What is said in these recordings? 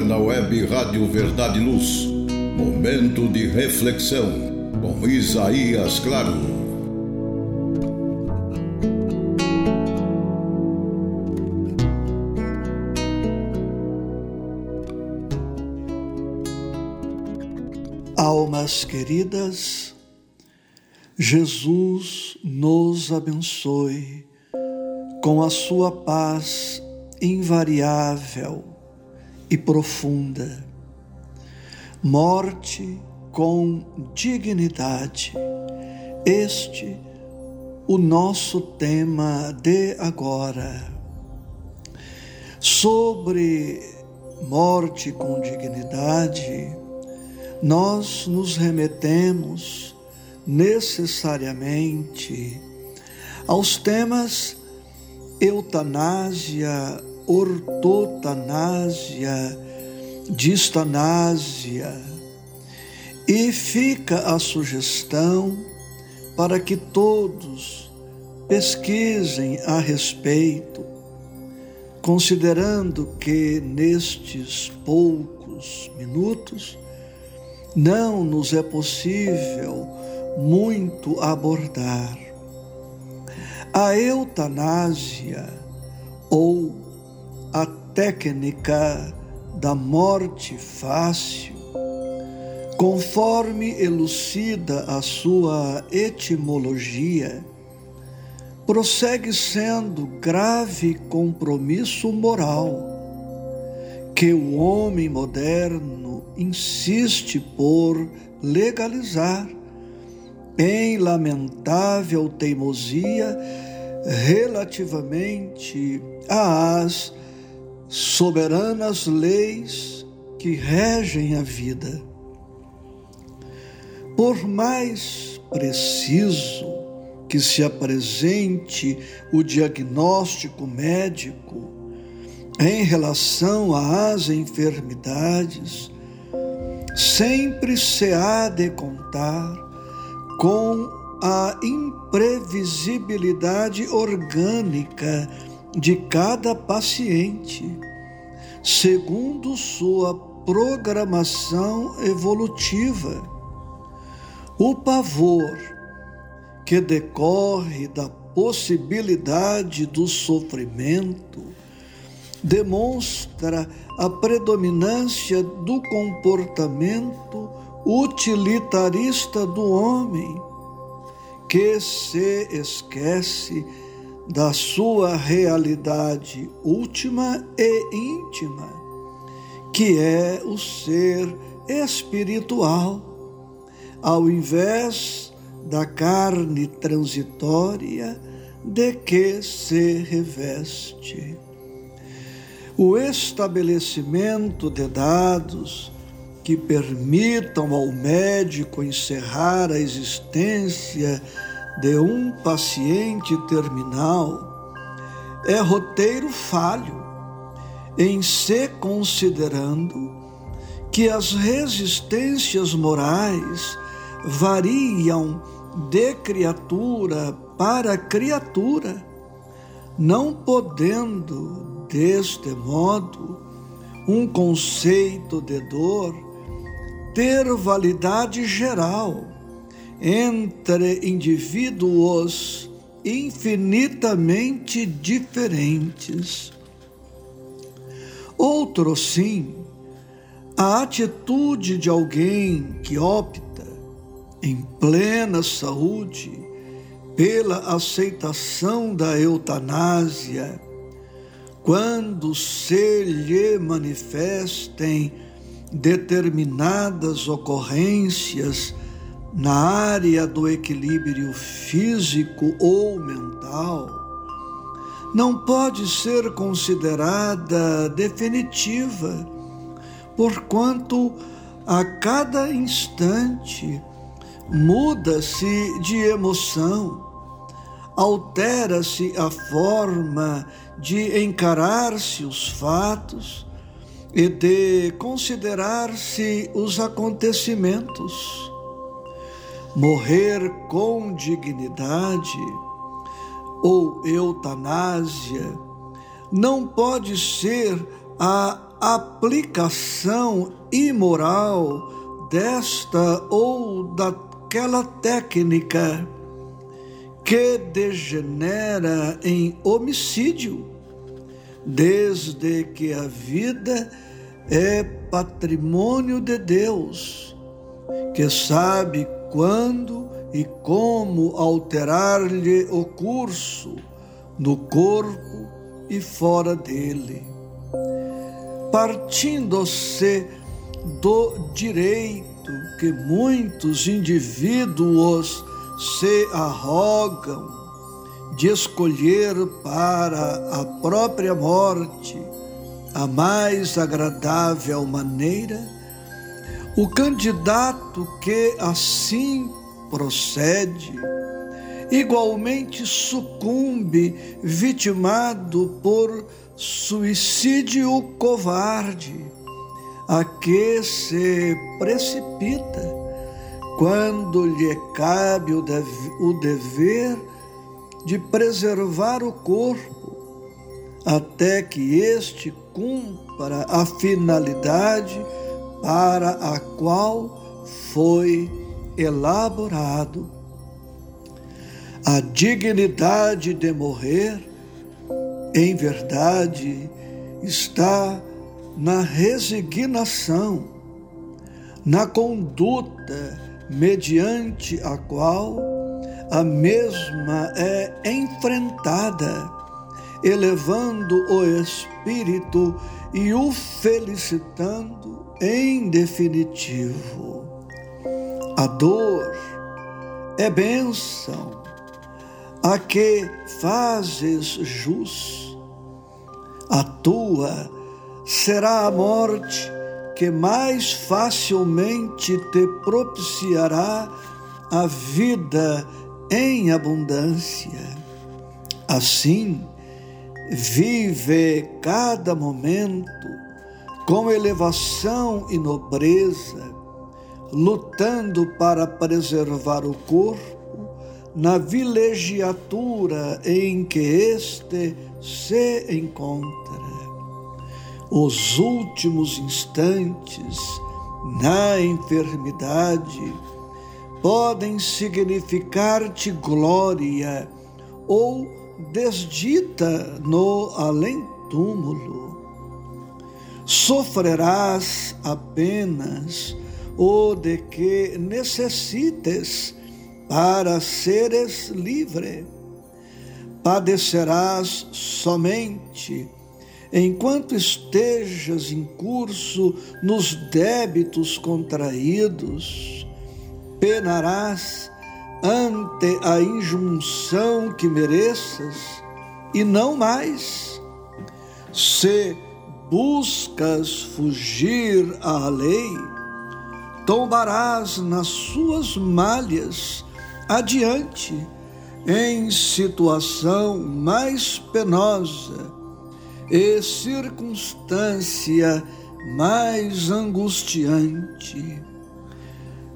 agora na web Rádio Verdade e Luz. Momento de reflexão com Isaías Claro. Almas queridas, Jesus nos abençoe com a sua paz invariável e profunda. Morte com dignidade. Este o nosso tema de agora. Sobre morte com dignidade, nós nos remetemos necessariamente aos temas eutanásia, ortotanásia, distanásia. E fica a sugestão para que todos pesquisem a respeito, considerando que nestes poucos minutos não nos é possível muito abordar. A eutanásia ou a técnica da morte fácil, conforme elucida a sua etimologia, prossegue sendo grave compromisso moral que o homem moderno insiste por legalizar em lamentável teimosia relativamente às soberanas leis que regem a vida. Por mais preciso que se apresente o diagnóstico médico em relação às enfermidades, sempre se há de contar com a imprevisibilidade orgânica de cada paciente, segundo sua programação evolutiva. O pavor que decorre da possibilidade do sofrimento demonstra a predominância do comportamento utilitarista do homem, que se esquece da sua realidade última e íntima, que é o ser espiritual, ao invés da carne transitória de que se reveste. O estabelecimento de dados que permitam ao médico encerrar a existência de um paciente terminal é roteiro falho, em se considerando que as resistências morais variam de criatura para criatura, não podendo, deste modo, um conceito de dor ter validade geral entre indivíduos infinitamente diferentes. Outro sim, a atitude de alguém que opta, em plena saúde, pela aceitação da eutanásia, quando se lhe manifestem determinadas ocorrências na área do equilíbrio físico ou mental, não pode ser considerada definitiva, porquanto a cada instante muda-se de emoção, altera-se a forma de encarar-se os fatos e de considerar-se os acontecimentos morrer com dignidade ou eutanásia não pode ser a aplicação imoral desta ou daquela técnica que degenera em homicídio, desde que a vida é patrimônio de Deus, que sabe quando e como alterar-lhe o curso no corpo e fora dele. Partindo-se do direito que muitos indivíduos se arrogam de escolher para a própria morte a mais agradável maneira, o candidato que assim procede igualmente sucumbe vitimado por suicídio covarde, a que se precipita quando lhe cabe o, dever de preservar o corpo, até que este cumpra a finalidade para a qual foi elaborado. A dignidade de morrer, em verdade, está na resignação, na conduta mediante a qual a mesma é enfrentada, elevando o espírito e o felicitando em definitivo. A dor é bênção, a que fazes jus. A tua será a morte que mais facilmente te propiciará a vida em abundância. Assim, vive cada momento com elevação e nobreza lutando para preservar o corpo na vilegiatura em que este se encontra. Os últimos instantes na enfermidade podem significar-te glória ou desdita no além-túmulo. Sofrerás apenas ou de que necessites para seres livre. Padecerás somente enquanto estejas em curso nos débitos contraídos, penarás ante a injunção que mereças e não mais. Se buscas fugir à lei, tombarás nas suas malhas adiante, em situação mais penosa e circunstância mais angustiante.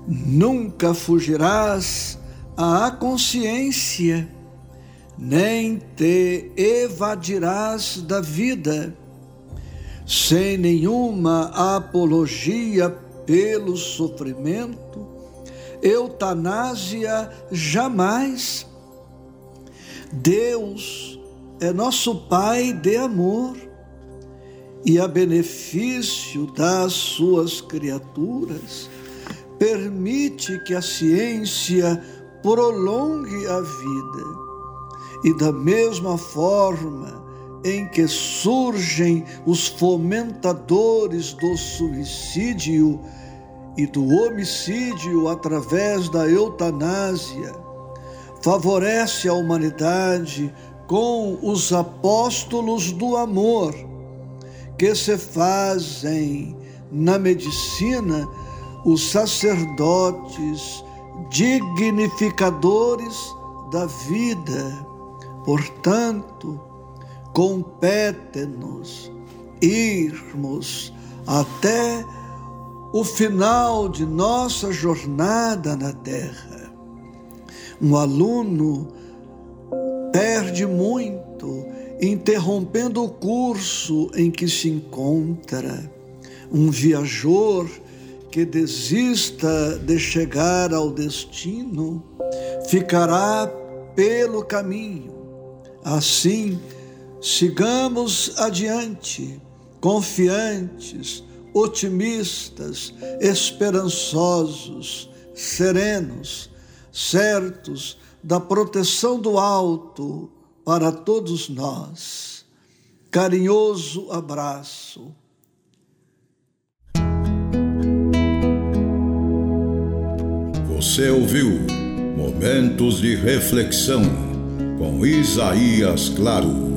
Nunca fugirás à consciência, nem te evadirás da vida, sem nenhuma apologia pelo sofrimento, eutanásia jamais. Deus é nosso Pai de amor e a benefício das suas criaturas permite que a ciência prolongue a vida. E da mesma forma em que surgem os fomentadores do suicídio e do homicídio através da eutanásia, favorece a humanidade com os apóstolos do amor, que se fazem na medicina os sacerdotes dignificadores da vida. Portanto, compete-nos irmos até o final de nossa jornada na Terra. Um aluno perde muito interrompendo o curso em que se encontra. Um viajor que desista de chegar ao destino ficará pelo caminho. Assim, sigamos adiante, confiantes, otimistas, esperançosos, serenos, certos da proteção do alto para todos nós. Carinhoso abraço. Você ouviu Momentos de Reflexão com Isaías Claro.